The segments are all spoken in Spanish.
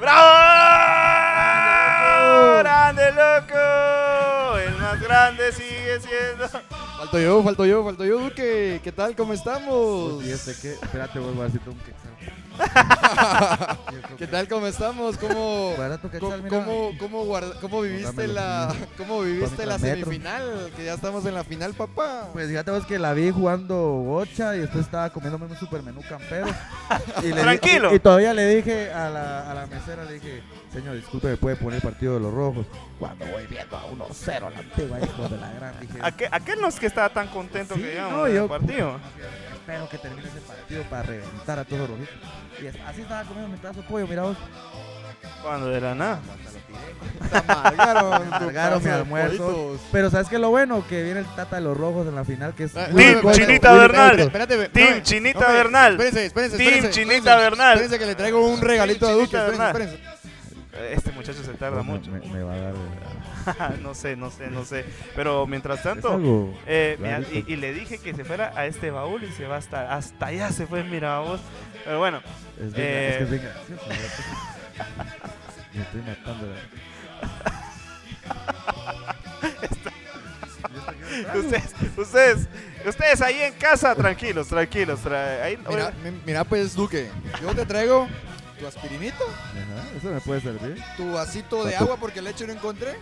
¡Bravo! ¡Grande, loco! El más grande sigue siendo. Falto yo, falto yo, falto yo, Duque. ¿Qué tal? ¿Cómo estamos? Y este que, espérate, vuelvo a decirte un quetzal. ¿Qué tal? ¿Cómo estamos? ¿Cómo, Barato quetzal, cómo, mira. cómo, cómo guarda- cómo viviste la, cómo viviste la semifinal? Que ya estamos en la final, papá. Pues fíjate vos que la vi jugando gocha y después estaba comiéndome un super menú campero. Y le di- Tranquilo. y, y todavía le dije a la, a la mesera, le dije, señor, disculpe, ¿me puede poner el partido de los rojos? Cuando voy viendo a 1-0 a la antigua, hijo de la gran, dije, Aquel, aquel no es que estaba tan contento Sí, que digamos no, yo- el partido. espero que termine ese partido para reventar a todos los rojitos. Y es- así estaba comiendo mi pedazo de pollo, mira vos. Cuando de la nada. Amargaron, mi de almuerzo. Pero ¿sabes qué es lo bueno? Que viene el Tata de los rojos en la final, que es... Ah, Willy Team Coito. Chinita Willy Bernal. Espérate, Team no, Chinita Bernal. Espérense, espérense, Team. Chinita Bernal. Espérense que le traigo un regalito a Duque. Chinita Espérense, espérense. Este muchacho se tarda mucho. Me, me va a dar... eh, no sé, no sé, no sé. Pero mientras tanto, eh, mira, y, le dije que se fuera a este baúl y se va hasta, hasta allá, se fue, mira vos. Pero bueno, Es, bien, eh, es que es bien gracioso. ¿verdad? Me estoy matando. ustedes, ustedes, ustedes ahí en casa, tranquilos, tranquilos. tra- ahí- Mira, mi- mira pues, Duque. Yo te traigo tu aspirinito, Ajá, eso me puede servir. tu vasito de agua porque leche no encontré.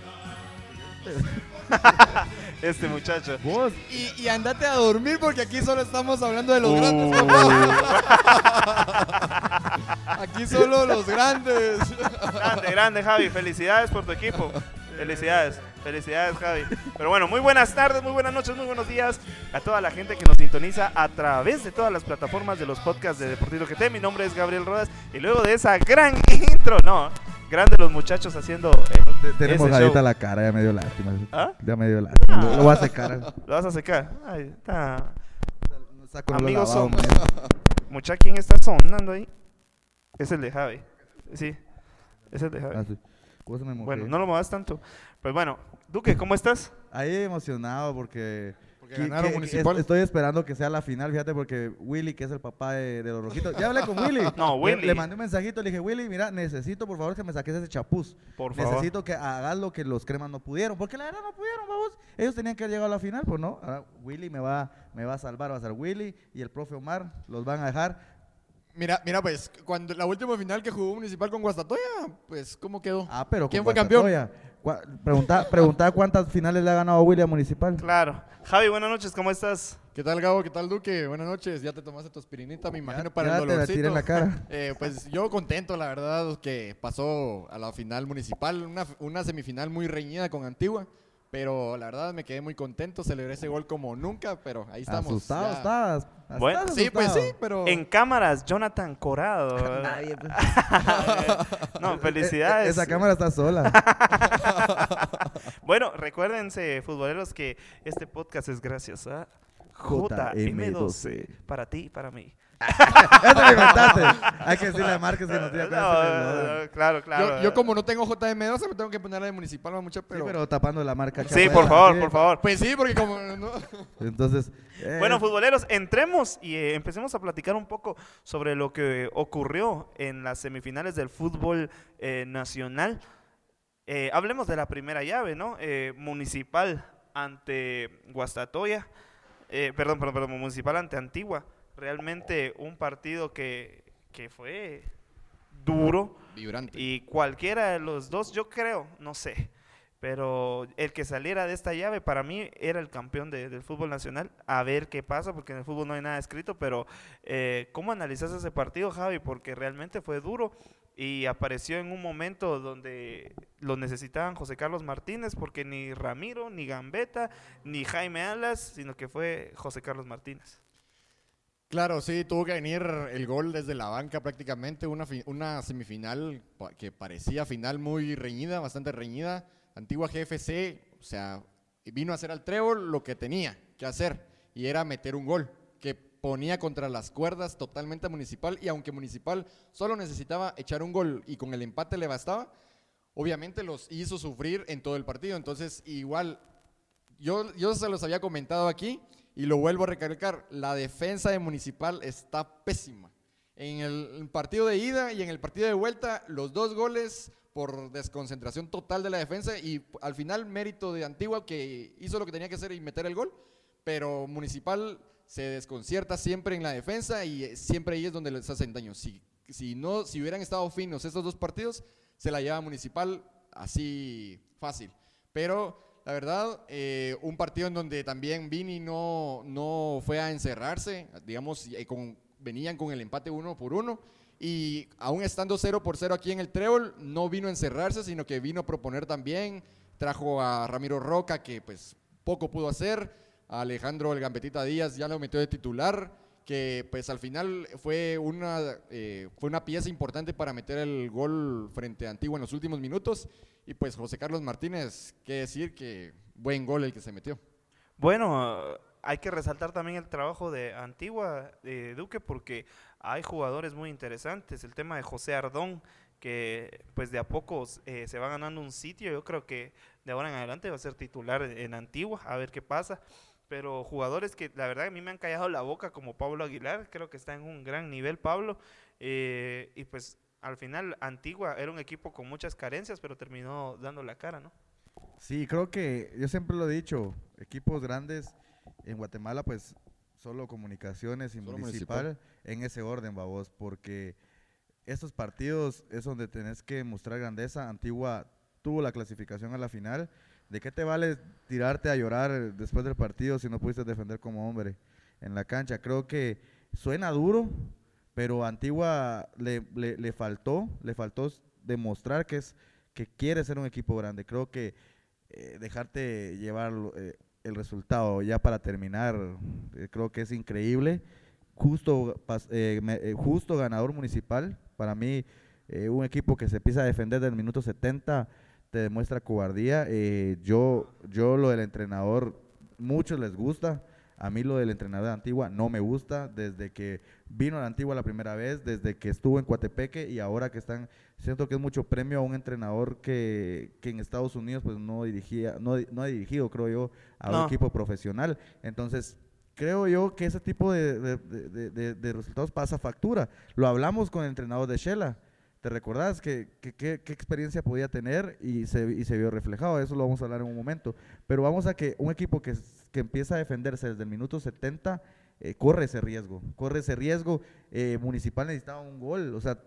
este muchacho. Vos, Y, y andate a dormir porque aquí solo estamos hablando de los grandes. Aquí solo los grandes. Grande, grande, Javi. Felicidades por tu equipo. Felicidades, felicidades, Javi. Pero bueno, muy buenas tardes, muy buenas noches, muy buenos días a toda la gente que nos sintoniza a través de todas las plataformas de los podcasts de Deportivo GT. Mi nombre es Gabriel Rodas y luego de esa gran intro, no, grande los muchachos haciendo. eh, te- tenemos ahorita la cara, ya me dio lástima. ¿Ah? Ya me dio lástima. Lo, lo voy a secar. ¿Lo vas a secar? Ahí está. Saco Amigos lavado. Mucha, ¿quién está sonando ahí? Es el de Javi. Sí, es el de Javi. Ah, sí. ¿Cómo se me mojé? Bueno, no lo muevas tanto. Pues bueno, Duque, ¿cómo estás? Ahí emocionado porque... Porque que- ganaron que- municipal. es- estoy esperando que sea la final, fíjate, porque Willy, que es el papá de, de los rojitos, ya hablé con Willy. No, Le- Willy. Le, mandé un mensajito, le dije, Willy, mira, necesito por favor que me saques ese chapuz. Por favor. Necesito que hagas lo que los cremas no pudieron, porque la verdad no pudieron, vamos. Ellos tenían que haber llegado a la final, pues no. Ahora Willy me va, me va a salvar, va a ser Willy y el profe Omar los van a dejar. Mira, mira, pues, cuando la última final que jugó Municipal con Guastatoya, pues, ¿cómo quedó? Ah, pero ¿Quién fue campeón? Guastatoya. Pregunta, pregunta cuántas finales le ha ganado Willy a Municipal. Claro. Javi, buenas noches, ¿cómo estás? ¿Qué tal, Gabo? ¿Qué tal, Duque? Buenas noches. Ya te tomaste tu aspirinita, me imagino, Ya- para ya el te la dolorcito. tiré en la cara. Eh, pues yo contento, la verdad, que pasó a la final municipal. Una, una semifinal muy reñida con Antigua. Pero la verdad me quedé muy contento. Celebré ese gol como nunca, pero ahí estamos. Asustado ya. estabas. Bueno, Sí, pues sí, pero. En cámaras, Jonathan Corado. Nadie, pues. no, felicidades. Esa cámara está sola. Bueno, recuérdense, futboleros, que este podcast es gracias a JM12. Para ti y para mí. Ya te lo inventaste. Hay que decirle a Márquez que nos diga No, cuál es el no, claro, claro. yo, yo como no tengo JM12 me tengo que poner la de municipal, va mucha, Sí, pero... pero tapando la marca. Sí, por favor, sí. por favor. Pues sí, porque como... no- Entonces. eh, Bueno, futboleros, entremos y eh, empecemos a platicar un poco sobre lo que ocurrió en las semifinales del fútbol eh, nacional. Eh, hablemos de la primera llave, ¿no? Eh, municipal ante Guastatoya. Eh, perdón, perdón, perdón, municipal ante Antigua. Realmente un partido que, que fue duro. Vibrante. Y cualquiera de los dos, yo creo, no sé. Pero el que saliera de esta llave para mí era el campeón de- del fútbol nacional. A ver qué pasa, porque en el fútbol no hay nada escrito. Pero, eh, ¿cómo analizas ese partido, Javi? Porque realmente fue duro y apareció en un momento donde lo necesitaban José Carlos Martínez, porque ni Ramiro, ni Gambetta, ni Jaime Alas, sino que fue José Carlos Martínez. Claro, sí, tuvo que venir el gol desde la banca prácticamente, una, una semifinal que parecía final muy reñida, bastante reñida. Antigua GFC, o sea, vino a hacer al trébol lo que tenía que hacer y era meter un gol que ponía contra las cuerdas totalmente a Municipal y aunque Municipal solo necesitaba echar un gol y con el empate le bastaba, obviamente los hizo sufrir en todo el partido. Entonces, igual yo, yo se los había comentado aquí y lo vuelvo a recalcar, la defensa de Municipal está pésima. En el partido de ida y en el partido de vuelta, los dos goles por desconcentración total de la defensa y al final mérito de Antigua que hizo lo que tenía que hacer y meter el gol, pero Municipal se desconcierta siempre en la defensa y siempre ahí es donde les hacen daño. Si, si, no, si hubieran estado finos estos dos partidos, se la lleva Municipal así fácil. Pero la verdad, eh, un partido en donde también Vini no, no fue a encerrarse, digamos, eh, con, venían con el empate uno por uno. Y aún estando 0 por 0 aquí en el Trébol, no vino a encerrarse, sino que vino a proponer también. Trajo a Ramiro Roca, que pues poco pudo hacer. A Alejandro El Gambetita Díaz ya lo metió de titular, que pues al final fue una, eh, fue una pieza importante para meter el gol frente a Antigua en los últimos minutos. Y pues José Carlos Martínez, qué decir que buen gol el que se metió. Bueno, hay que resaltar también el trabajo de Antigua, de Duque, porque hay jugadores muy interesantes. El tema de José Ardón, que pues de a poco eh, se va ganando un sitio. Yo creo que de ahora en adelante va a ser titular en Antigua, a ver qué pasa. Pero jugadores que la verdad a mí me han callado la boca, como Pablo Aguilar, creo que está en un gran nivel Pablo. eh, y pues al final Antigua era un equipo con muchas carencias, pero terminó dando la cara, ¿no? Sí, creo que yo siempre lo he dicho, equipos grandes en Guatemala, pues solo comunicaciones y Solo municipal, municipal. en ese orden, babos, porque estos partidos es donde tenés que mostrar grandeza. Antigua tuvo la clasificación a la final. ¿De qué te vale tirarte a llorar después del partido si no pudiste defender como hombre en la cancha? Creo que suena duro, pero Antigua le, le- le faltó, le faltó demostrar que es que quiere ser un equipo grande. Creo que eh, dejarte llevar eh, el resultado ya para terminar, eh, creo que es increíble. Justo, justo ganador municipal. Para mí, un equipo que se empieza a defender del minuto 70 te demuestra cobardía. Eh, yo, yo lo del entrenador, muchos les gusta. A mí lo del entrenador de Antigua no me gusta. Desde que vino a la Antigua la primera vez, desde que estuvo en Coatepeque y ahora que están, siento que es mucho premio a un entrenador que, que en Estados Unidos pues no dirigía, no, no ha dirigido, creo yo, a No. un equipo profesional. Entonces, creo yo que ese tipo de- de resultados pasa factura. Lo hablamos con el entrenador de Shela. ¿Te recordás que, que- que- qué experiencia podía tener y se, y se vio reflejado? Eso lo vamos a hablar en un momento. Pero vamos a que un equipo que, que empieza a defenderse desde el minuto 70 eh, corre ese riesgo. Corre ese riesgo. Eh, Municipal necesitaba un gol. O sea,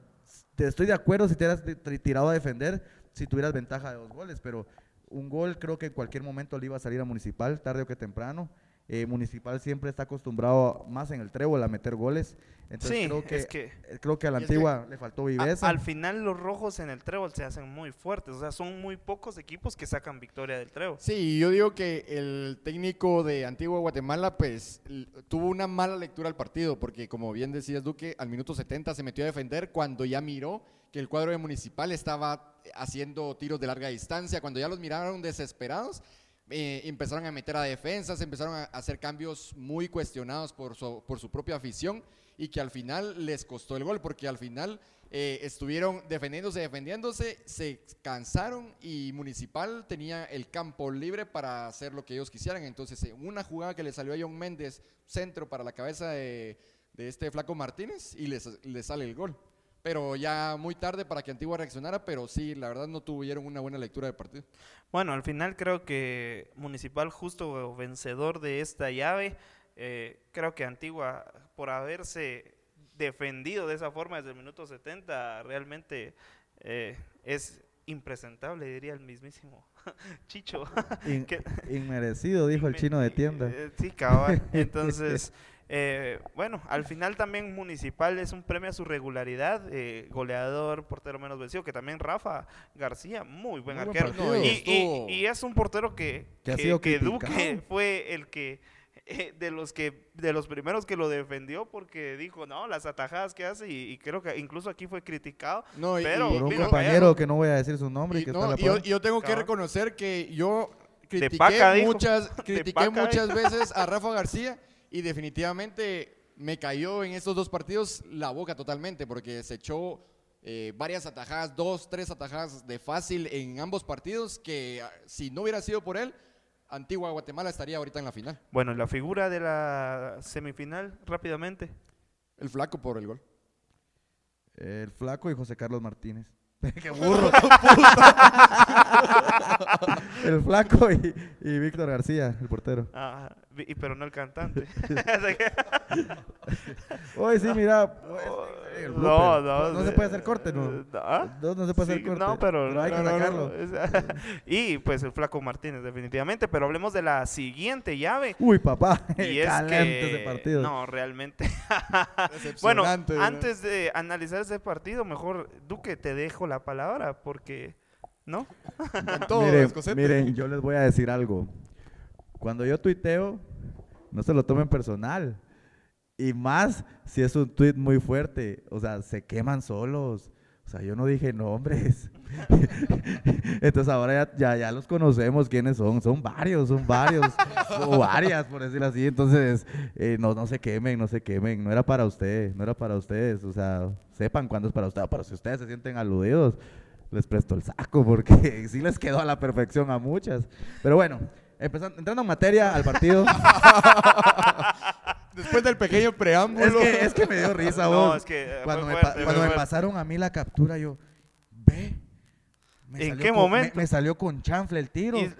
te estoy de acuerdo si te hubieras ti- ti- tirado a defender, si tuvieras ventaja de dos goles, pero un gol creo que en cualquier momento le iba a salir a Municipal, tarde o que temprano. Eh, Municipal siempre está acostumbrado más en el trébol a meter goles. Entonces sí, creo que, es que eh, creo que a la y es que antigua le faltó a- viveza. al final los rojos en el trébol se hacen muy fuertes. O sea, son muy pocos equipos que sacan victoria del trébol. Sí, yo digo que el técnico de Antigua Guatemala pues tuvo una mala lectura al partido porque como bien decías Duque, al minuto 70 se metió a defender cuando ya miró que el cuadro de Municipal estaba haciendo tiros de larga distancia, cuando ya los miraron desesperados, eh, empezaron a meter a defensas, empezaron a hacer cambios muy cuestionados por su, por su propia afición y que al final les costó el gol porque al final eh, estuvieron defendiéndose, defendiéndose, se cansaron y Municipal tenía el campo libre para hacer lo que ellos quisieran. Entonces, en una jugada que le salió a John Méndez, centro para la cabeza de, de este Flaco Martínez, y les, les sale el gol. Pero ya muy tarde para que Antigua reaccionara, pero sí, la verdad no tuvieron una buena lectura del partido. Bueno, al final creo que Municipal justo vencedor de esta llave. eh, creo que Antigua, por haberse defendido de esa forma desde el minuto 70, realmente eh, es impresentable, diría el mismísimo Chicho. In- inmerecido, dijo el chino de tienda. eh, sí, cabal. Entonces, eh, bueno, al final también Municipal es un premio a su regularidad. eh, goleador, portero menos vencido, que también Rafa García, muy buen Muy arquero. y, y- es un portero que, Que ha que, sido que criticado. Duque fue el que eh, de los que de los primeros que lo defendió porque dijo no las atajadas que hace y, y creo que incluso aquí fue criticado No, y- Pero- y- Por un Mira, compañero que no voy a decir su nombre y, Y, que no, está en la y yo, yo tengo que reconocer que yo critiqué paca, muchas, critiqué paca, muchas veces a Rafa García y definitivamente me cayó en estos dos partidos la boca totalmente porque se echó eh, varias atajadas, dos, tres atajadas de fácil en ambos partidos que ah, si no hubiera sido por él, Antigua Guatemala estaría ahorita en la final. bueno la figura de la semifinal rápidamente El flaco por el gol. El flaco y José Carlos Martínez. ¡Qué burro! el flaco y, y Víctor García, el portero. Ah, y- pero no el cantante Oye, sí, mira. blooper. no no No se puede hacer corte, ¿no? ¿Ah? No, no se puede Sí, hacer corte. No, pero, hay que no, no, no, sacarlo. es- y pues el flaco Martínez, definitivamente. Pero hablemos de la siguiente llave. Uy, papá. Y es Caliente que ese partido. no, realmente. bueno, antes de analizar ese partido, mejor Duque te dejo la palabra porque ¿no? Con todo, miren, miren, yo les voy a decir algo. Cuando yo tuiteo, no se lo tomen personal. Y más si es un tweet muy fuerte. O sea, se queman solos. O sea, yo no dije nombres. Entonces ahora ya, ya, ya los conocemos quiénes son. Son varios, son varios. o varias, por decirlo así. Entonces, eh, no, no se quemen, no se quemen. No era para ustedes, no era para ustedes. O sea, sepan cuándo es para ustedes. Pero si ustedes se sienten aludidos, les presto el saco porque sí les quedó a la perfección a muchas. Pero bueno, empezando, entrando en materia al partido. Después del pequeño es, preámbulo. que, es que me dio risa, No, vos. es que, eh, cuando me, fuerte, cuando pasaron a mí la captura, yo, ve. me ¿En qué con- momento? Me, me salió con chanfle el tiro. Y-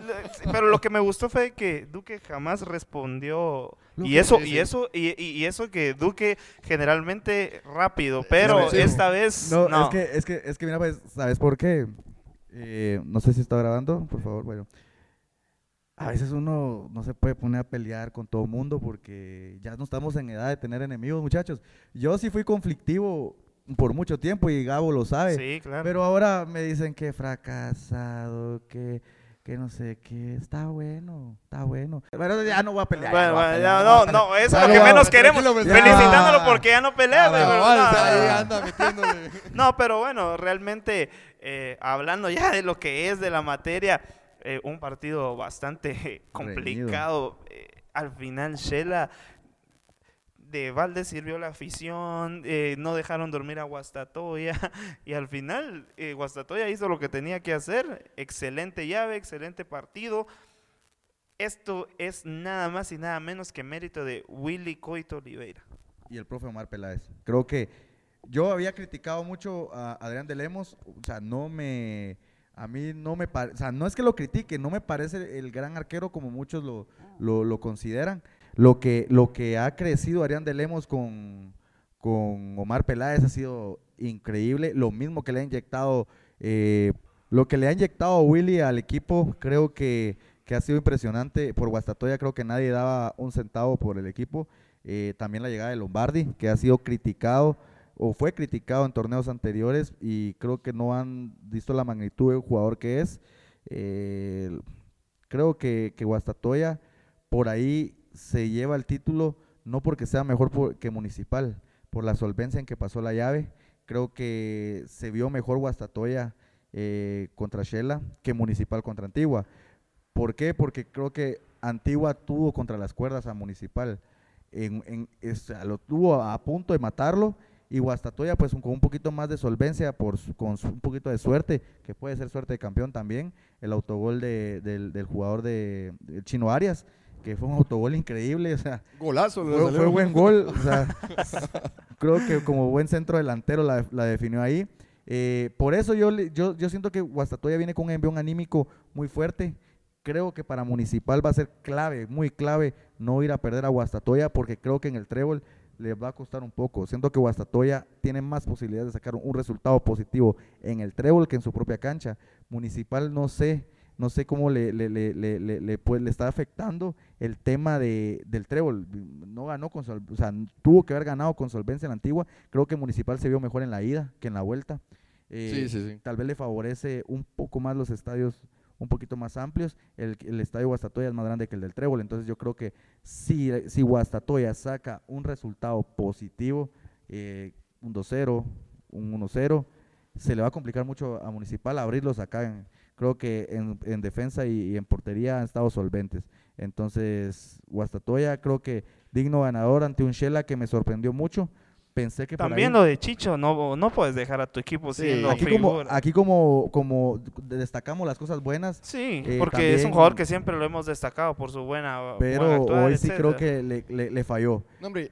pero lo que me gustó fue que Duque jamás respondió. Lo Y eso, y eso, y, eso que Duque generalmente rápido, pero agresivo. esta vez No, no. es que, es que, es que mira, pues, ¿sabes por qué? Eh, no sé si está grabando, por favor, bueno. A veces uno no se puede poner a pelear con todo el mundo porque ya no estamos en edad de tener enemigos, muchachos. Yo sí fui conflictivo por mucho tiempo y Gabo lo sabe. Sí, claro. Pero ahora me dicen que fracasado, que, que no sé qué. Está bueno, está bueno. Pero ya no voy a pelear. Bueno, a pelear, no, no, eso es lo que menos queremos. pues, Felicitándolo porque ya no pelea. Pero- cabal, no, ahí anda. No, pero bueno, realmente eh, hablando ya de lo que es de la materia, eh, un partido bastante complicado. Eh, al final, Shela de Valde sirvió la afición, eh, no dejaron dormir a Guastatoya y al final eh, Guastatoya hizo lo que tenía que hacer. Excelente llave, excelente partido. Esto es nada más y nada menos que mérito de Willy Coito Oliveira. y el profe Omar Peláez. Creo que yo había criticado mucho a Adrián de Lemos, o sea, no me, a mí no me parece, o sea, no es que lo critique, no me parece el gran arquero como muchos lo, lo, lo consideran. Lo que, lo que ha crecido Adrián de Lemos con, con Omar Peláez ha sido increíble. Lo mismo que le ha inyectado, eh, lo que le ha inyectado Willy al equipo, creo que, que ha sido impresionante. Por Guastatoya creo que nadie daba un centavo por el equipo. Eh, también la llegada de Lombardi, que ha sido criticado o fue criticado en torneos anteriores y creo que no han visto la magnitud del jugador que es. Eh, creo que, que Guastatoya por ahí se lleva el título, no porque sea mejor que Municipal, por la solvencia en que pasó la llave. Creo que se vio mejor Guastatoya eh, contra Shela que Municipal contra Antigua. ¿Por qué? Porque creo que Antigua tuvo contra las cuerdas a Municipal. En, en- es- lo tuvo a punto de matarlo y Guastatoya pues con un poquito más de solvencia, por su- con un poquito de suerte, que puede ser suerte de campeón también, el autogol de- del, del jugador de, del Chino Arias, que fue un autogol increíble, o sea, Golazo. fue, fue buen gol, o sea, creo que como buen centro delantero la, la definió ahí. Eh, por eso yo, yo, yo siento que Guastatoya viene con un envión anímico muy fuerte. Creo que para Municipal va a ser clave, muy clave, no ir a perder a Guastatoya, porque creo que en el trébol les va a costar un poco. Siento que Guastatoya tiene más posibilidades de sacar un resultado positivo en el trébol que en su propia cancha. Municipal no sé, no sé cómo le, le, le, le, le- le, pues, le está afectando el tema de, del trébol. No ganó con sol- o sea, tuvo que haber ganado con solvencia en la antigua. Creo que Municipal se vio mejor en la ida que en la vuelta. Eh, Sí, sí, sí. Tal vez le favorece un poco más los estadios un poquito más amplios. El, el estadio Guastatoya es más grande que el del Trébol, entonces yo creo que si, si Guastatoya saca un resultado positivo, eh, un 2-0, un 1-0, se le va a complicar mucho a Municipal abrirlos acá. Creo que en, en defensa y, y en portería han estado solventes. Entonces, Guastatoya creo que digno ganador ante un Shela que me sorprendió mucho. Pensé que por También ahí- lo de Chicho, no, no puedes dejar a tu equipo Sí, siendo aquí como, figura. aquí como, como destacamos las cosas buenas, Sí, eh, porque es un jugador que siempre lo hemos destacado por su buena buen pero hoy sí creo que le, le- le falló. No, hombre,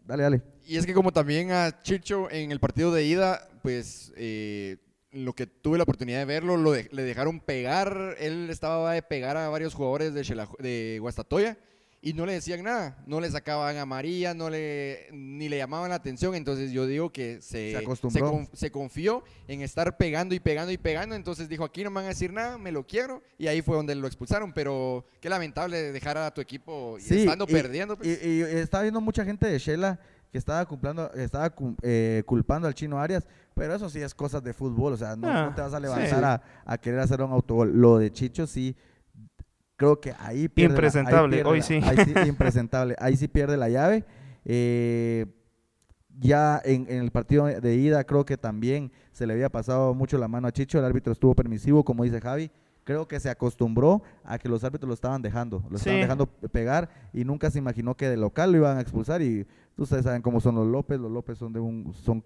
Dale, dale. Y es que como también a Chicho en el partido de ida, pues eh, lo que tuve la oportunidad de verlo, lo de- le dejaron pegar, él estaba de pegar a varios jugadores de, Xela- de Guastatoya y no le decían nada, no le sacaban a María, no le, ni le llamaban la atención, entonces yo digo que se, Se acostumbró. con- se confió en estar pegando y pegando y pegando, entonces dijo aquí no me van a decir nada, me lo quiero y ahí fue donde lo expulsaron, pero qué lamentable dejar a tu equipo Sí, estando y- perdiendo. pues. Y, y estaba viendo mucha gente de Shela que estaba cumplando, estaba eh, culpando al chino Arias, pero eso sí es cosas de fútbol, o sea, no, Ah, no te vas a sí. levantar a, a querer hacer un autogol. Lo de Chicho sí, creo que ahí pierde la- ahí Impresentable, pierde hoy la- sí. ahí sí, impresentable, ahí sí pierde la llave. Eh, ya en, en el partido de ida creo que también se le había pasado mucho la mano a Chicho, el árbitro estuvo permisivo, como dice Javi, creo que se acostumbró a que los árbitros lo estaban dejando, lo estaban dejando pegar y nunca se imaginó que de local lo iban a expulsar y ustedes saben cómo son los López, los López son de un son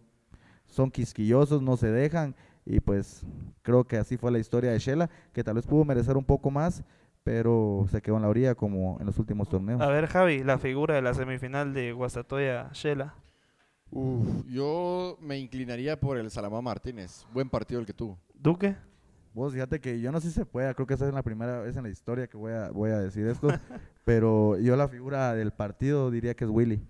son quisquillosos, no se dejan y pues creo que así fue la historia de Shela, que tal vez pudo merecer un poco más, pero se quedó en la orilla como en los últimos torneos. A ver, Javi, la figura de la semifinal de Guastatoya Shela. Uf, yo me inclinaría por el Salamá Martínez. Buen partido el que tuvo. ¿Duque? Vos fíjate que yo no sé si se pueda, creo que esa es la primera vez en la historia que voy a, voy a decir esto, pero yo la figura del partido diría que es Willy.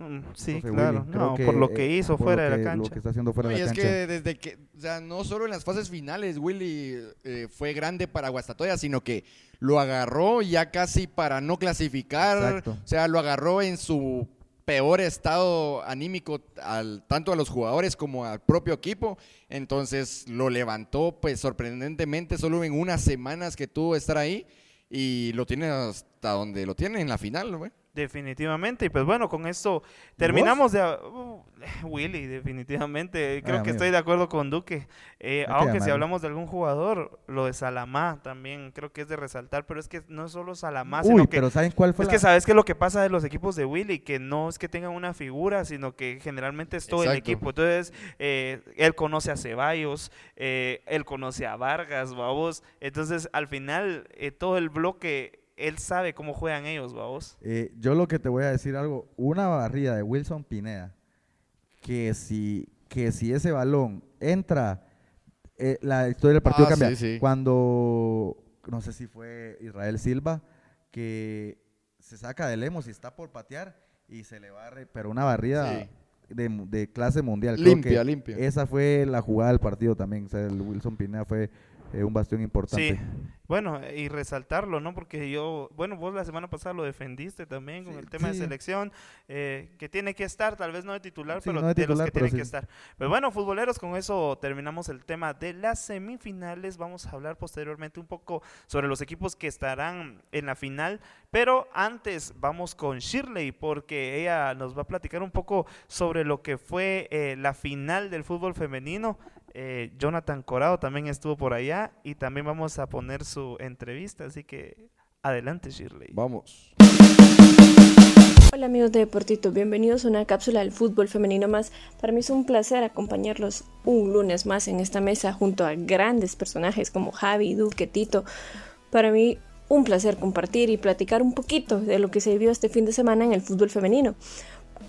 Mm, sí, claro. Willy. No, por lo que eh, hizo fuera de la Lo cancha. que está haciendo fuera No, y de la es que desde que, o sea, no solo en las fases finales Willy eh, fue grande para Guastatoya, sino que lo agarró ya casi para no clasificar. Exacto. O sea, lo agarró en su peor estado anímico al, tanto a los jugadores como al propio equipo. Entonces lo levantó pues sorprendentemente solo en unas semanas que tuvo estar ahí y lo tiene hasta donde lo tiene en la final, güey. Definitivamente. Y pues bueno, con esto terminamos de... uh, Willy, definitivamente. Creo Ah, que amigo. estoy de acuerdo con Duque. Eh, que aunque si hablamos de algún jugador, lo de Salamá también creo que es de resaltar, pero es que no es solo Salamá, Uy, sino que... pero ¿saben cuál fue Es la- que sabes que lo que pasa de los equipos de Willy, que no es que tengan una figura, sino que generalmente es todo el equipo. Entonces, eh, él conoce a Ceballos, eh, él conoce a Vargas, vamos. Entonces, al final, eh, todo el bloque, él sabe cómo juegan ellos, vamos. Eh, yo lo que te voy a decir algo, una barrida de Wilson Pineda, que si, que si ese balón entra, eh, la historia del partido Ah, cambia. sí, sí. Cuando, no sé si fue Israel Silva, que se saca de Lemos y está por patear y se le barre, pero una barrida Sí. de, clase mundial. Creo Limpia, que limpia. Esa fue la jugada del partido también. O sea, el Wilson Pineda fue eh, un bastión importante. Sí, bueno, y resaltarlo, ¿no? Porque yo, bueno, vos la semana pasada lo defendiste también con Sí, el tema de selección, eh, que tiene que estar, tal vez no de titular, Sí, pero no de de, los que pero tienen que estar. Pero bueno, futboleros, con eso terminamos el tema de las semifinales. Vamos a hablar posteriormente un poco sobre los equipos que estarán en la final, pero antes vamos con Shirley, porque ella nos va a platicar un poco sobre lo que fue eh, la final del fútbol femenino. Eh, Jonathan Corado también estuvo por allá y también vamos a poner su entrevista, así que adelante Shirley. Vamos. Hola amigos de Deportito, bienvenidos a una cápsula del fútbol femenino más. Para mí es un placer acompañarlos un lunes más en esta mesa junto a grandes personajes como Javi, Duque, Tito. Para mí un placer compartir y platicar un poquito de lo que se vio este fin de semana en el fútbol femenino.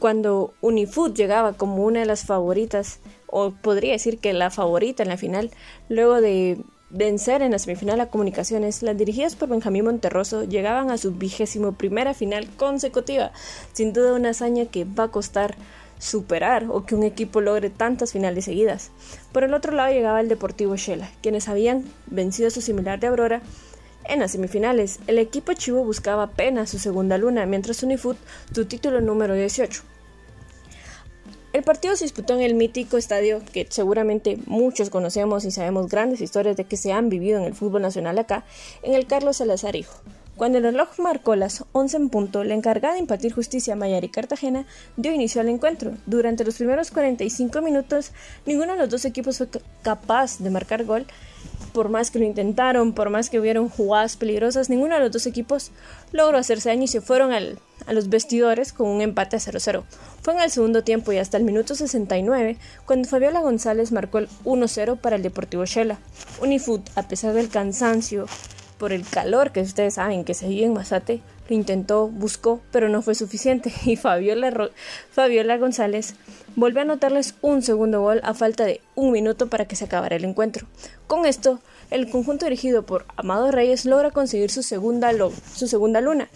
Cuando Unifoot llegaba como una de las favoritas, o podría decir que la favorita en la final, luego de vencer en la semifinal a Comunicaciones, las dirigidas por Benjamín Monterroso llegaban a su vigésimo primera final consecutiva, sin duda una hazaña que va a costar superar o que un equipo logre tantas finales seguidas. Por el otro lado llegaba el Deportivo Shela, quienes habían vencido a su similar de Aurora en las semifinales. El equipo chivo buscaba apenas su segunda luna, mientras Unifoot su título número 18. El partido se disputó en el mítico estadio que seguramente muchos conocemos y sabemos grandes historias de que se han vivido en el fútbol nacional acá, en el Carlos Salazar Hijo. Cuando el reloj marcó las 11 en punto, la encargada de impartir justicia Mayari Cartagena dio inicio al encuentro. Durante los primeros 45 minutos, ninguno de los dos equipos fue capaz de marcar gol. Por más que lo intentaron, por más que hubieron jugadas peligrosas, ninguno de los dos equipos logró hacerse daño y se fueron al, a los vestidores con un empate a 0-0. Fue en el segundo tiempo y hasta el minuto 69 cuando Fabiola González marcó el 1-0 para el Deportivo Shela. Unifoot, a pesar del cansancio, por el calor que ustedes saben que se vive en Mazate, lo intentó, buscó, pero no fue suficiente y Fabiola, Fabiola González volvió a anotarles un segundo gol a falta de un minuto para que se acabara el encuentro. Con esto, el conjunto dirigido por Amado Reyes logra conseguir su segunda, su segunda luna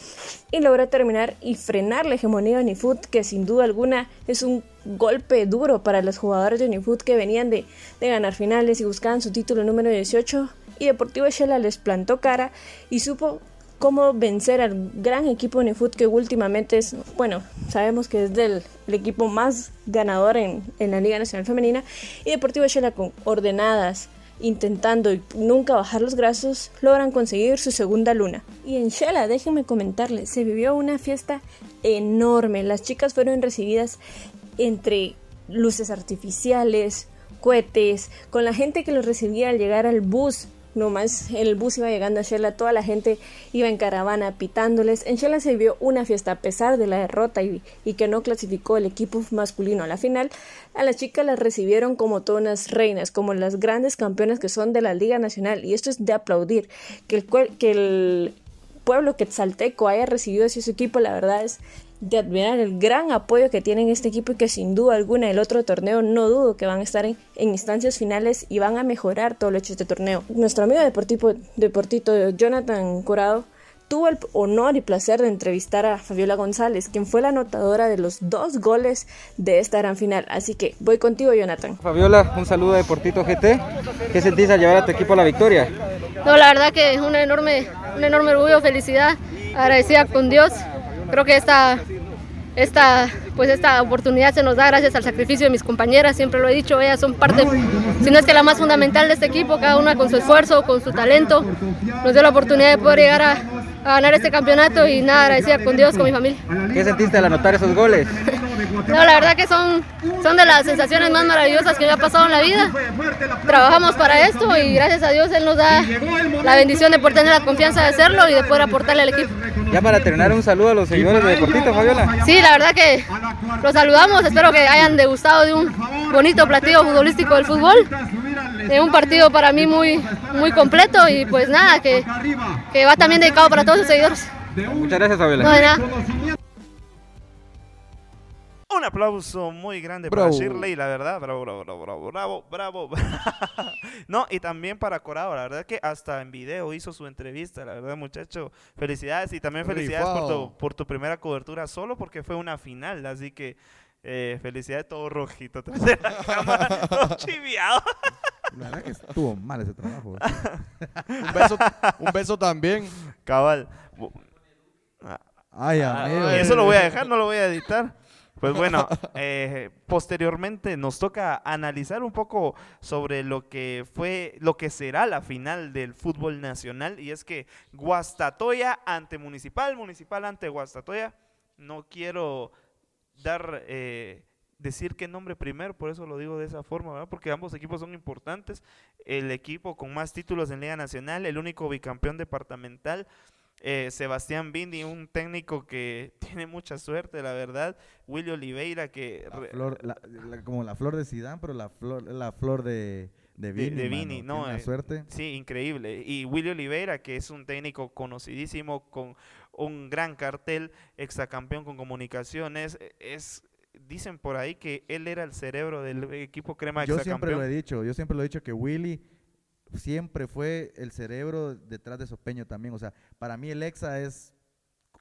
y logra terminar y frenar la hegemonía de Unifoot, que sin duda alguna es un golpe duro para los jugadores de Unifoot que venían de, de ganar finales y buscaban su título número 18 y Deportivo Shela les plantó cara y supo cómo vencer al gran equipo Unifoot que últimamente es, bueno, sabemos que es del el equipo más ganador en, en, la Liga Nacional Femenina y Deportivo Shela con ordenadas, intentando y nunca bajar los brazos, logran conseguir su segunda luna. Y en Shela, déjenme comentarles, se vivió una fiesta enorme. Las chicas fueron recibidas entre luces artificiales, cohetes, con la gente que los recibía al llegar al bus nomás el bus iba llegando a Shela, toda la gente iba en caravana pitándoles. En Shela se vio una fiesta a pesar de la derrota y, que no clasificó el equipo masculino a la final. A las chicas las recibieron como todas unas reinas, como las grandes campeonas que son de la Liga Nacional. Y esto es de aplaudir. Que el, que pueblo quetzalteco haya recibido así su equipo, la verdad es de admirar el gran apoyo que tienen este equipo y que sin duda alguna el otro torneo no dudo que van a estar en, instancias finales y van a mejorar todo lo hecho este torneo. Nuestro amigo deportivo, deportito Jonathan Curado tuvo el honor y placer de entrevistar a Fabiola González, quien fue la anotadora de los dos goles de esta gran final. Así que voy contigo, Jonathan. Fabiola, un saludo a Deportito GT. ¿Qué sentís al llevar a tu equipo a la victoria? No, la verdad que es un enorme, un enorme orgullo, felicidad, agradecida con Dios creo que esta, esta, pues esta oportunidad se nos da gracias al sacrificio de mis compañeras, siempre lo he dicho, ellas son parte, si no es que la más fundamental de este equipo, cada una con su esfuerzo, con su talento, nos dio la oportunidad de poder llegar a, a ganar este campeonato y nada, agradecida con Dios, con mi familia. ¿Qué sentiste al anotar esos goles? No, la verdad que son, son de las sensaciones más maravillosas que me ha pasado en la vida. Trabajamos para esto y gracias a Dios Él nos da la bendición de poder tener la confianza de hacerlo y de poder aportarle al equipo. Ya para terminar, un saludo a los seguidores de Deportito, Fabiola. Sí, la verdad que los saludamos. Espero que hayan degustado de un bonito platillo futbolístico del fútbol. De un partido para mí muy, muy completo y pues nada, que, que va también dedicado para todos los seguidores. Muchas gracias, Fabiola. No, de nada. Un aplauso muy grande para Shirley, la verdad. Bravo, bravo, bravo, bravo, bravo, bravo. no, y también para Corado, la verdad que hasta en video hizo su entrevista, la verdad, muchacho. Felicidades y también felicidades por tu, por tu primera cobertura solo porque fue una final, así que eh, felicidades todo rojito tras de la cámara, todo chiviado. La verdad que estuvo mal ese trabajo. un, beso, un beso también. Cabal. Ay, Ah, amigo. eso lo voy a dejar, no lo voy a editar. Pues bueno, eh, posteriormente nos toca analizar un poco sobre lo que fue, lo que será la final del fútbol nacional y es que Guastatoya ante Municipal, Municipal ante Guastatoya. No quiero dar eh, decir qué nombre primero, por eso lo digo de esa forma, ¿verdad? Porque ambos equipos son importantes. El equipo con más títulos en Liga Nacional, el único bicampeón departamental. Eh, Sebastián Bindi, un técnico que tiene mucha suerte, la verdad. Willy Oliveira, que La re- flor- la- la- como la flor de Sidán, pero la flor, la flor de, de de, Vini. de. Vini, no, eh, suerte. Sí, increíble. Y Willy Oliveira, que es un técnico conocidísimo con un gran cartel, exacampeón con comunicaciones, eh, es dicen por ahí que él era el cerebro del equipo Crema Yo siempre lo he dicho, yo siempre lo he dicho que Willy siempre fue el cerebro detrás de Sopeño también. O sea, para mí el Exa es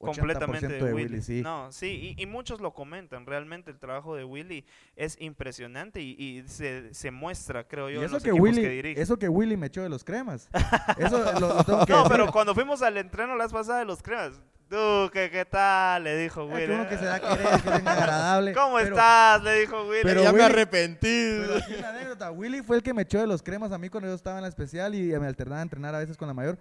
80% completamente de Willy, sí. No, sí, y, y muchos lo comentan. Realmente el trabajo de Willy es impresionante y, y se, se muestra, creo yo, Y en eso los que, Willy, que dirige. eso que Willy me echó de los cremas. Eso lo, lo tengo que no, decir. pero cuando fuimos al entreno las pasadas de los cremas, Duque, ¿qué tal? Le dijo Es Willy. que uno que se da a querer, que es agradable. ¿Cómo pero- estás? Le dijo Willy. pero ya me arrepentí. Pero aquí una anécdota. Willy fue el que me echó de los cremas a mí cuando yo estaba en la especial y me alternaba a entrenar a veces con la mayor.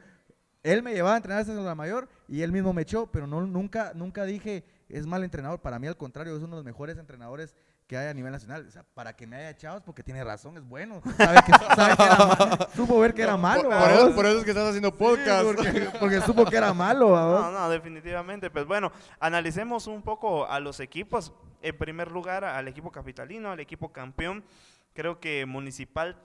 Él me llevaba a entrenar a veces con la mayor y él mismo me echó, pero no, nunca, nunca dije es mal entrenador. Para mí, al contrario, es uno de los mejores entrenadores que hay a nivel nacional. O sea, para que me haya echado es porque tiene razón, es bueno. Sabe que, sabe que era ma- supo ver que era malo. Por, ¿va eso, por eso es que estás haciendo Sí, podcast. porque, porque supo que era malo. No, no, definitivamente. Pues bueno, analicemos un poco a los equipos. En primer lugar, al equipo capitalino, al equipo campeón. Creo que Municipal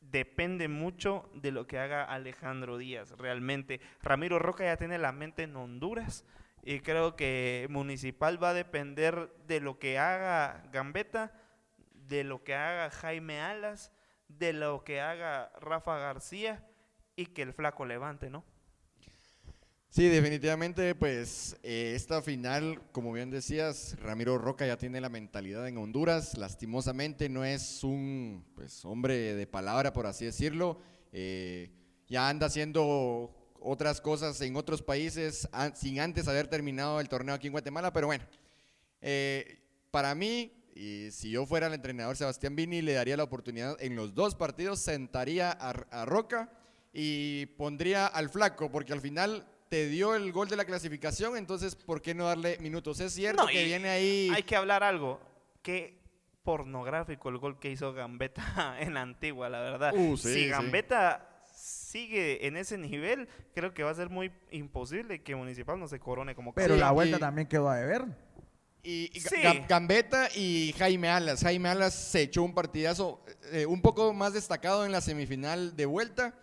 depende mucho de lo que haga Alejandro Díaz, realmente. Ramiro Roca ya tiene la mente en Honduras y creo que Municipal va a depender de lo que haga Gambetta, de lo que haga Jaime Alas, de lo que haga Rafa García y que el flaco levante, ¿no? Sí, definitivamente, pues eh, esta final, como bien decías, Ramiro Roca ya tiene la mentalidad en Honduras. Lastimosamente no es un pues, hombre de palabra, por así decirlo. Eh, ya anda haciendo otras cosas en otros países sin antes haber terminado el torneo aquí en Guatemala. Pero bueno, eh, para mí, y si yo fuera el entrenador Sebastián Vini, le daría la oportunidad en los dos partidos, sentaría a, a Roca y pondría al flaco, porque al final te dio el gol de la clasificación, entonces ¿por qué no darle minutos? Es cierto No, que viene ahí... Hay que hablar algo. Qué pornográfico el gol que hizo Gambetta en la antigua, la verdad. Uh, sí, si sí. Sigue en ese nivel, creo que va a ser muy imposible que Municipal no se corone como Pero Sí, la vuelta y- también quedó a deber. Y, y Sí. Gambetta y Jaime Alas. Jaime Alas se echó un partidazo eh, un poco más destacado en la semifinal de vuelta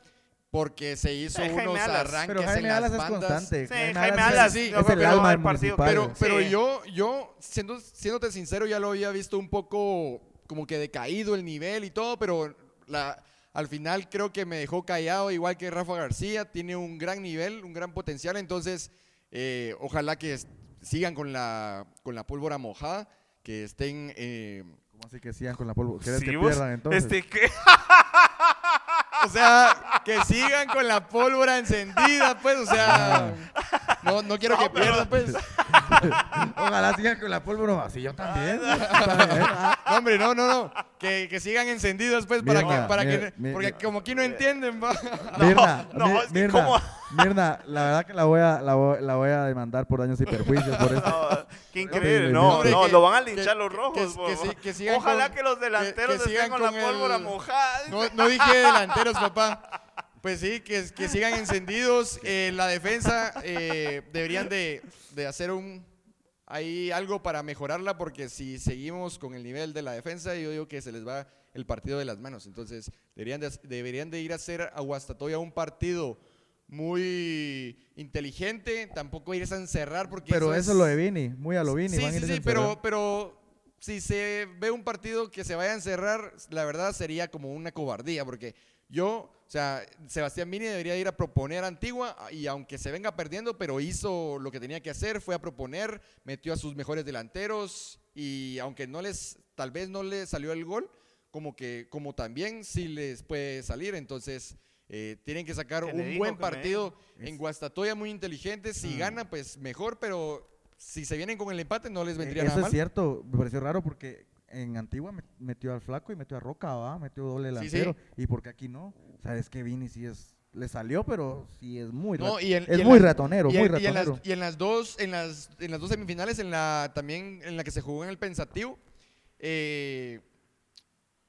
porque se hizo Eh, unos Alas. arranques Pero Jaime en las Alas es bandas. constante. Sí, Jaime Alas, sí, es el alma del partido. Pero, pero Sí. yo, yo siendo, siéndote sincero, ya lo había visto un poco como que decaído el nivel y todo, pero la, al final creo que me dejó callado, igual que Rafa García, tiene un gran nivel, un gran potencial, entonces eh, ojalá que sigan con la, con la pólvora mojada, que estén... eh, ¿Cómo así que sigan con la polvo? ¿Quieres Sí, que vos, pierdan entonces? este, ¿qué? o sea, que sigan con la pólvora encendida, pues, o sea, no, no quiero que pierdan, pues. Ojalá sigan con la pólvora. Así yo también. También, ah. No, hombre, no, no, no. Que, que sigan encendidos, pues, para Mirna, que, para mir- que, mir- porque como aquí no entienden, va. Mirna, no, Mi- es que Mirna, ¿cómo? Mirna, la verdad que la voy a, la voy, la voy a demandar por daños y perjuicios por esto. No, qué increíble. le- No, Hombre, no, que- lo van a que- linchar los rojos. que si- que sigan Ojalá con- que los delanteros que sigan estén con la pólvora el- mojada. No, no dije delanteros, papá. Pues sí, que, que sigan encendidos. Eh, la defensa eh, deberían de, de hacer un ahí algo para mejorarla porque si seguimos con el nivel de la defensa, yo digo que se les va el partido de las manos. Entonces, deberían de, deberían de ir a hacer a Guastatoya un partido muy inteligente, tampoco irse a encerrar porque Pero eso es es lo de Vini, muy a lo Vini. Sí, van sí, pero, pero si se ve un partido que se vaya a encerrar, la verdad sería como una cobardía, porque yo, o sea, Sebastián Vini debería ir a proponer a Antigua y aunque se venga perdiendo, pero hizo lo que tenía que hacer, fue a proponer, metió a sus mejores delanteros y aunque no les, tal vez no les salió el gol, como que, como también sí les puede salir, entonces... eh, tienen que sacar ¿Qué le un buen ¿Qué me partido en Guastatoya muy inteligente. Si gana, pues mejor, pero si se vienen con el empate no les vendría Eh, Eso nada es mal. cierto, me pareció raro porque en Antigua met- metió al flaco y metió a Roca, ¿va? Metió doble Sí, sí. delantero. ¿Y por qué aquí no? O sea, es que Vini sí es... Le salió, pero sí es muy... No, rat- y en- es y en muy ratonero, y muy en, y en las, ratonero. y en las dos, en las, en las dos semifinales, en la también en la que se jugó en el pensativo, eh,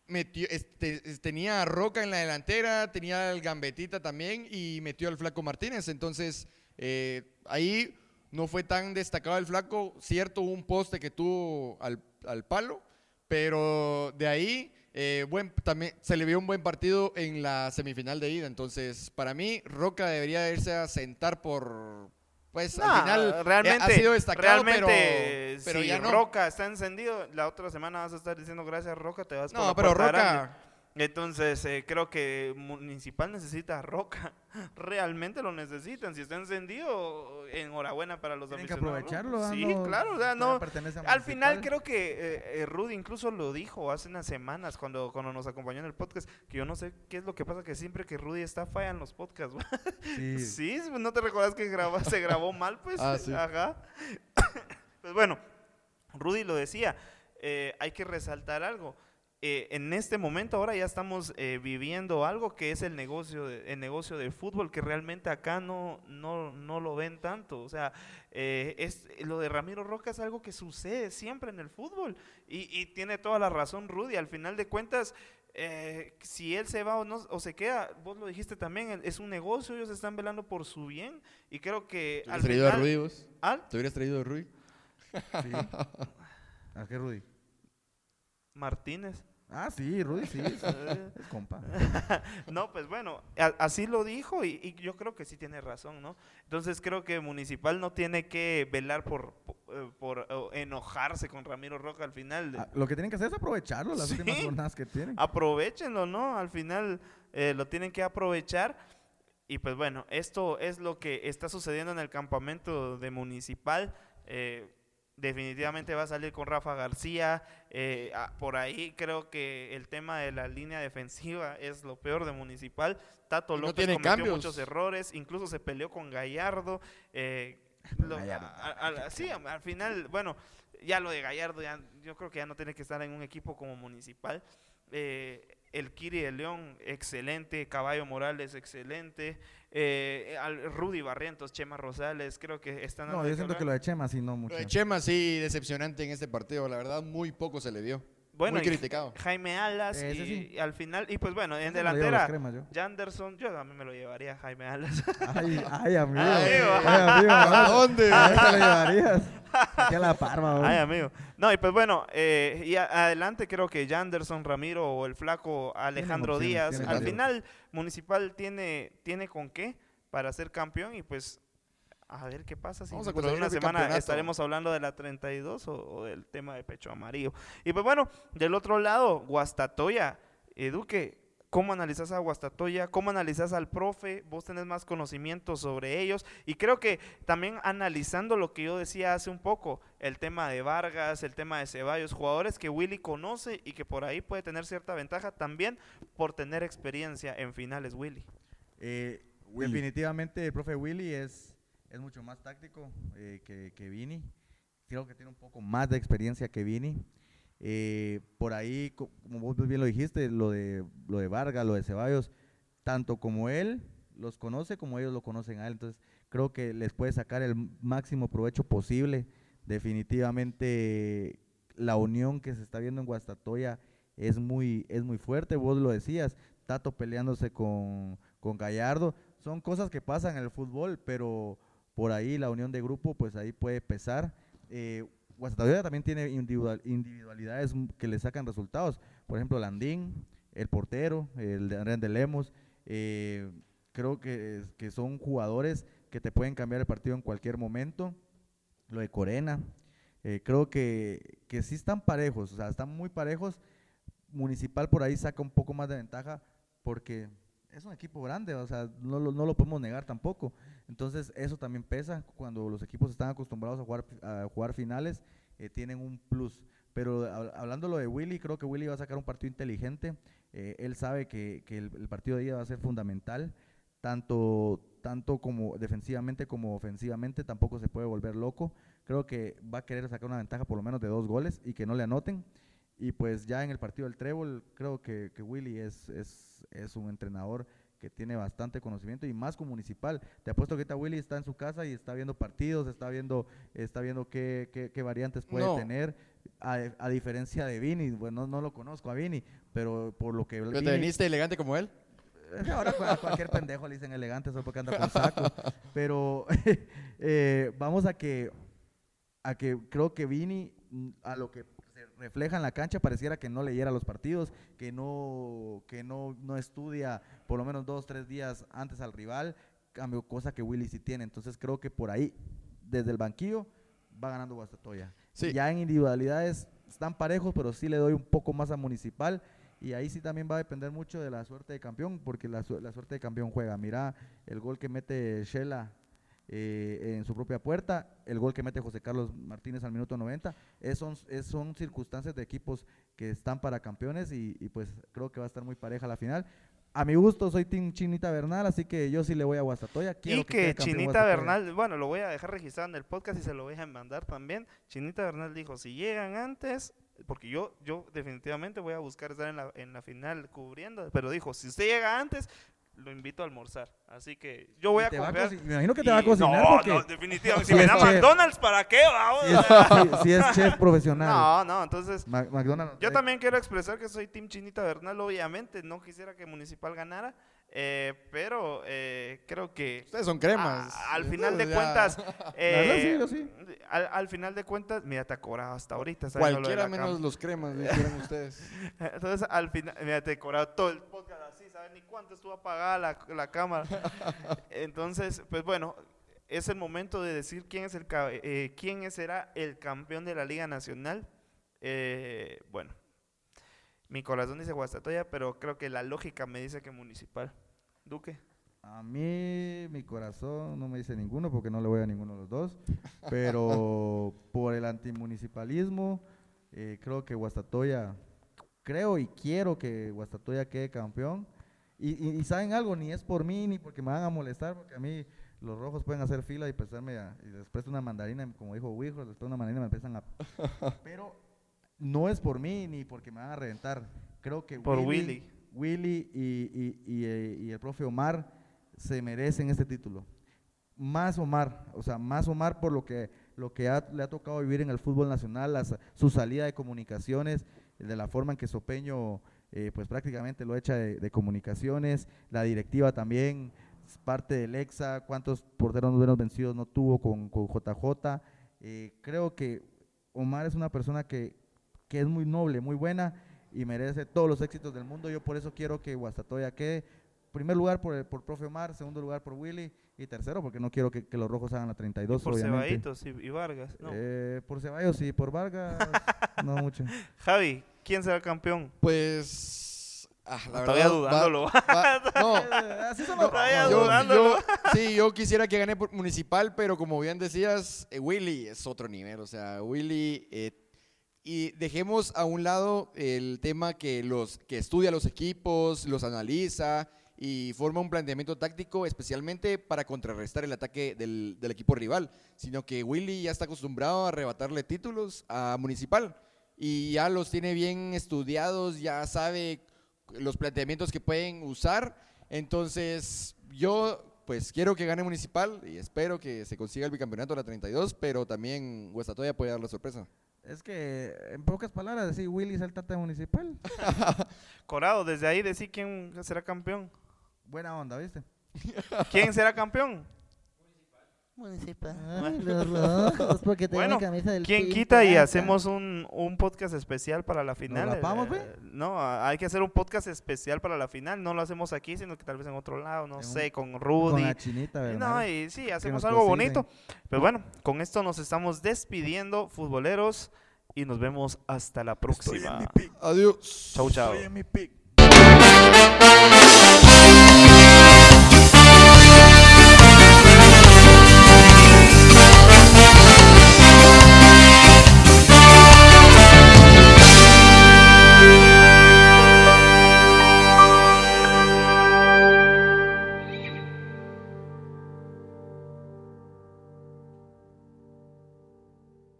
metió, este, es- tenía a Roca en la delantera, tenía al Gambetita también y metió al Flaco Martínez. Entonces, eh, ahí no fue tan destacado el Flaco, cierto, hubo un poste que tuvo al, al palo, pero de ahí eh, buen, también se le vio un buen partido en la semifinal de ida. Entonces, para mí, Roca debería irse a sentar por. Pues al final eh, realmente, ha sido destacado, realmente, pero, pero si ya no. Roca está encendido, la otra semana vas a estar diciendo gracias Roca, te vas por no, la pero Roca. Entonces, eh, creo que Municipal necesita Roca. Realmente lo necesitan. Si está encendido, enhorabuena para los Tienen que aficionados. ¿no? aprovecharlo, Sí, no, claro. o sea, no, al final creo que eh, eh, Rudy incluso lo dijo hace unas semanas cuando, cuando nos acompañó en el podcast, que yo no sé qué es lo que pasa, que siempre que Rudy está fallan los podcasts. Sí. Sí, ¿no te recuerdas que graba- se grabó mal? Pues, Ah, sí. ajá. pues bueno, Rudy lo decía, eh, hay que resaltar algo. Eh, en este momento ahora ya estamos eh, viviendo algo que es el negocio, de- el negocio del fútbol, que realmente acá no, no, no lo ven tanto. O sea, eh, es, lo de Ramiro Roca es algo que sucede siempre en el fútbol. Y, y tiene toda la razón Rudy. Al final de cuentas, eh, si él se va o, no, o se queda, vos lo dijiste también, es un negocio, ellos están velando por su bien. Y creo que... ¿Te al hubieras traído a final- Rudy vos? ¿Ah? ¿Te hubieras traído a Rudy? Sí. ¿A qué Rudy? Martínez. Ah, sí, Rudy, sí. Es, es compa. no, pues bueno, a- así lo dijo y, y yo creo que sí tiene razón, ¿no? Entonces creo que Municipal no tiene que velar por, por, eh, por, enojarse con Ramiro Roca al final. Ah, Lo que tienen que hacer es aprovecharlo las Sí. últimas jornadas que tienen. Aprovechenlo, ¿no? Al final eh, lo tienen que aprovechar. Y pues bueno, esto es lo que está sucediendo en el campamento de Municipal. Eh, definitivamente va a salir con Rafa García. eh, ah, por ahí creo que el tema de la línea defensiva es lo peor de Municipal. Tato no López tiene cometió cambios. muchos errores, incluso se peleó con Gallardo. eh, lo- Gallardo. a- a- a- sí, al final, bueno, ya lo de Gallardo, ya, yo creo que ya no tiene que estar en un equipo como Municipal. Eh, el Kiri de León, excelente. Caballo Morales, excelente. Eh, al Rudy Barrientos, Chema Rosales, creo que están No, yo siento que lo de Chema sí no mucho. Lo de Chema sí, decepcionante en este partido. La verdad, muy poco se le dio. Bueno, muy criticado. Jaime Alas y, sí. y al final, y pues bueno, en delantera, cremas yo. Janderson, yo a mí me lo llevaría Jaime Alas. Ay, ay, amigo. Ay, amigo. Ay, amigo. ¿A dónde? ¿A dónde lo llevarías? Aquí a la Parma, güey. Ay, amigo. No, y pues bueno, eh, y a- adelante creo que Janderson, Ramiro o el flaco Alejandro Díaz. Al final, Municipal tiene, tiene con qué para ser campeón y pues a ver qué pasa. Si Vamos a dentro de conseguir una semana estaremos hablando de la 32 o, o del tema de pecho amarillo. Y pues bueno, del otro lado, Guastatoya. Eduque, ¿cómo analizas a Guastatoya? ¿Cómo analizas al profe? Vos tenés más conocimiento sobre ellos. Y creo que también analizando lo que yo decía hace un poco, el tema de Vargas, el tema de Ceballos, jugadores que Willy conoce y que por ahí puede tener cierta ventaja también por tener experiencia en finales, Willy. Eh, Willy. definitivamente el profe Willy es, es mucho más táctico eh, que, que Vini. Creo que tiene un poco más de experiencia que Vini. Eh, por ahí, co- como vos bien lo dijiste, lo de, lo de Vargas, lo de Ceballos, tanto como él los conoce como ellos lo conocen a él. Entonces, creo que les puede sacar el máximo provecho posible. Definitivamente, la unión que se está viendo en Guastatoya es muy, es muy fuerte. Vos lo decías, Tato peleándose con, con Gallardo. Son cosas que pasan en el fútbol, pero por ahí la unión de grupo, pues ahí puede pesar. Eh, Guastatoya también tiene individual- individualidades que le sacan resultados. Por ejemplo, Landín, el portero, el de Andrés de Lemos. eh, creo que, que son jugadores que te pueden cambiar el partido en cualquier momento. Lo de Corena. eh, creo que, que sí están parejos, o sea, están muy parejos. Municipal por ahí saca un poco más de ventaja porque es un equipo grande, o sea, no lo, no lo podemos negar tampoco. Entonces, eso también pesa cuando los equipos están acostumbrados a jugar, a jugar finales, eh, tienen un plus. Pero hab- hablando de Willy, creo que Willy va a sacar un partido inteligente. eh, él sabe que, que el, el partido de ida va a ser fundamental, tanto, tanto como defensivamente como ofensivamente, tampoco se puede volver loco. Creo que va a querer sacar una ventaja por lo menos de dos goles y que no le anoten. Y pues ya en el partido del Trébol, creo que, que Willy es, es, es un entrenador que tiene bastante conocimiento y más con Municipal. Te apuesto que ahorita Willy está en su casa y está viendo partidos, está viendo, está viendo qué, qué, qué variantes puede No. tener. A, a diferencia de Vini, bueno, no, no lo conozco a Vini, pero por lo que ¿Pero Vini- te veniste elegante como él? eh, Ahora a cualquier pendejo le dicen elegante solo porque anda con saco. Pero eh, vamos a que, a que creo que Vini, mm, a lo que refleja en la cancha, pareciera que no leyera los partidos, que no, que no, no estudia por lo menos dos, tres días antes al rival, cambio, cosa que Willy sí tiene. Entonces creo que por ahí, desde el banquillo, va ganando Guastatoya. Sí. Ya en individualidades están parejos, pero sí le doy un poco más a Municipal. Y ahí sí también va a depender mucho de la suerte de campeón, porque la, su- la suerte de campeón juega. Mira el gol que mete Shela eh, en su propia puerta, el gol que mete José Carlos Martínez al minuto 90. Es, son, es- son circunstancias de equipos que están para campeones y, y pues creo que va a estar muy pareja la final. A mi gusto soy Team Chinita Bernal, así que yo sí le voy a Guastatoya. Quiero Y que Chinita. Bernal, bueno, lo voy a dejar registrado en el podcast y se lo voy a mandar también. Chinita Bernal dijo, si llegan antes, porque yo, yo definitivamente voy a buscar estar en la, en la final cubriendo, pero dijo, si usted llega antes, lo invito a almorzar. Así que yo voy a te va a confiar. coci- me imagino que te va a cocinar No, porque- no, definitivamente. Si Si me da chef. McDonald's, ¿para qué? Vamos? Si es, si- si es chef profesional. No, no, entonces... Ma- McDonald's. Yo eh, también quiero expresar que soy Team Chinita Bernal, obviamente. No quisiera que Municipal ganara, eh, pero eh, creo que Ustedes son cremas. a- al final de cuentas, verdad, eh, sí, yo sí. Al, al final de cuentas, mira, te ha cobrado hasta ahorita. Cualquiera menos los cremas, dijeron ustedes. Entonces, al final, mira, te he cobrado todo el podcast Ni cuánto estuvo apagada la, la cámara. Entonces, pues bueno, es el momento de decir quién es el eh, quién será el campeón de la Liga Nacional. Eh, bueno, mi corazón dice Guastatoya, pero creo que la lógica me dice que Municipal. Duque. A mí, mi corazón no me dice ninguno porque no le voy a ninguno de los dos. Pero por el antimunicipalismo, eh, creo que Guastatoya, creo y quiero que Guastatoya quede campeón. Y, y- y saben algo, ni es por mí ni porque me van a molestar, porque a mí los rojos pueden hacer fila y prestarme a- y después una mandarina, como dijo Wijo, después una mandarina me empiezan a... Pero no es por mí ni porque me van a reventar. Creo que Por Willy. Willy y, y- y, eh, y el profe Omar se merecen este título. Más Omar, o sea, más Omar por lo que, lo que ha- le ha tocado vivir en el fútbol nacional, su salida de comunicaciones, de la forma en que Sopeño eh, pues prácticamente lo echa de, comunicaciones, la directiva también, parte del EXA, cuántos porteros buenos vencidos no tuvo con, con JJ. Eh, creo que Omar es una persona que, que es muy noble, muy buena y merece todos los éxitos del mundo. Yo por eso quiero que Guastatoya quede. Primer lugar por el por profe Omar, segundo lugar por Willy y tercero porque no quiero que, que los rojos hagan la 32, por obviamente. Ceballitos y, y Vargas. No. Eh, por Ceballos y por Vargas, no mucho. Javi, ¿quién será el campeón? Pues. ah, la Todavía verdad, dudándolo. va- no, Así No, Todavía yo, dudándolo. yo- sí, yo quisiera que gane por municipal, pero como bien decías, eh, Willy es otro nivel. O sea, Willy. eh, y dejemos a un lado el tema que, los, que estudia los equipos, los analiza y forma un planteamiento táctico especialmente para contrarrestar el ataque del, del equipo rival, sino que Willy ya está acostumbrado a arrebatarle títulos a Municipal y ya los tiene bien estudiados, ya sabe los planteamientos que pueden usar. Entonces, yo pues quiero que gane Municipal y espero que se consiga el bicampeonato de la 32, pero también Huestatoya puede dar la sorpresa. Es que, en pocas palabras, decir Willy es el tata municipal. Corado, desde ahí decir quién será campeón. Buena onda, ¿viste? ¿Quién será campeón? Ay, los rojos, porque tengo Bueno, la camisa del ¿Quién quita y hacemos un, un podcast especial para la final? rapamos, Eh, pues? No, a- hay que hacer un podcast especial para la final. No lo hacemos aquí, sino que tal vez en otro lado, no En sé, un- con Con Rudy. la chinita, ¿verdad? No, y sí, hacemos nos algo cocinen. bonito. Pero bueno, con esto nos estamos despidiendo, futboleros, y nos vemos hasta la próxima. Adiós. Chau, chau. Estoy en mi pick.